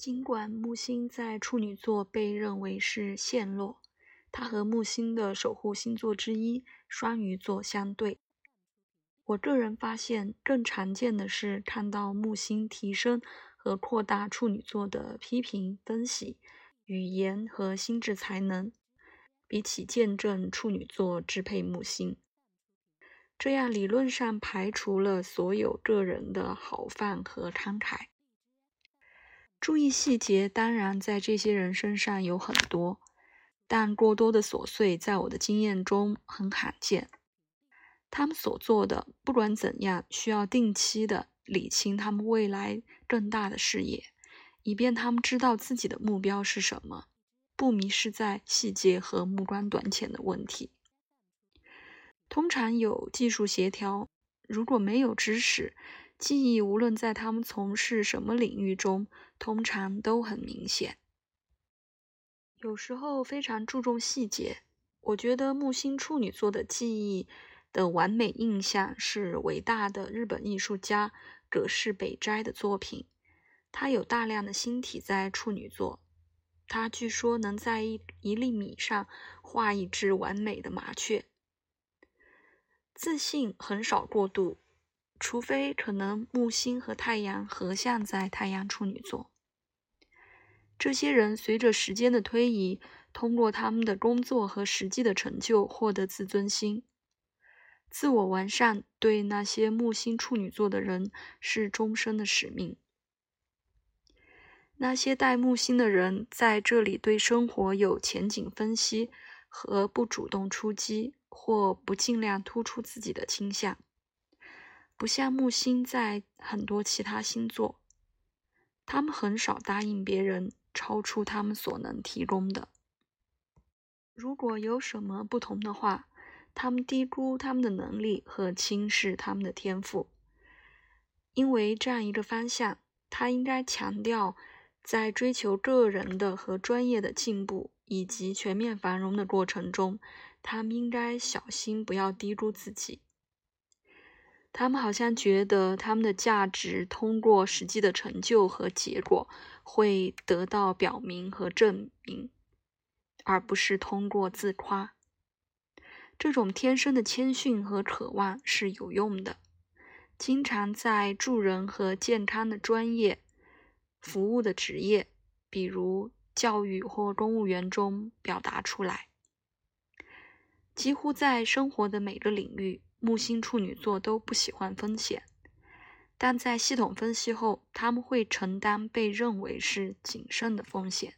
尽管木星在处女座被认为是陷落，它和木星的守护星座之一双鱼座相对。我个人发现，更常见的是看到木星提升和扩大处女座的批评、分析、语言和心智才能，比起见证处女座支配木星。这样理论上排除了所有个人的豪放和慷慨。注意细节，当然在这些人身上有很多，但过多的琐碎在我的经验中很罕见。他们所做的，不管怎样，需要定期的理清他们未来更大的视野，以便他们知道自己的目标是什么，不迷失在细节和目光短浅的问题。通常有技术协调，如果没有知识。记忆无论在他们从事什么领域中，通常都很明显。有时候非常注重细节。我觉得木星处女座的记忆的完美印象是伟大的日本艺术家葛饰北斋的作品。他有大量的星体在处女座。他据说能在一一粒米上画一只完美的麻雀。自信很少过度。除非可能木星和太阳合相在太阳处女座，这些人随着时间的推移，通过他们的工作和实际的成就获得自尊心、自我完善。对那些木星处女座的人是终身的使命。那些带木星的人在这里对生活有前景分析和不主动出击或不尽量突出自己的倾向。不像木星在很多其他星座，他们很少答应别人超出他们所能提供的。如果有什么不同的话，他们低估他们的能力和轻视他们的天赋。因为这样一个方向，他应该强调，在追求个人的和专业的进步以及全面繁荣的过程中，他们应该小心不要低估自己。他们好像觉得他们的价值通过实际的成就和结果会得到表明和证明，而不是通过自夸。这种天生的谦逊和渴望是有用的，经常在助人和健康的专业服务的职业，比如教育或公务员中表达出来。几乎在生活的每个领域。木星处女座都不喜欢风险，但在系统分析后，他们会承担被认为是谨慎的风险。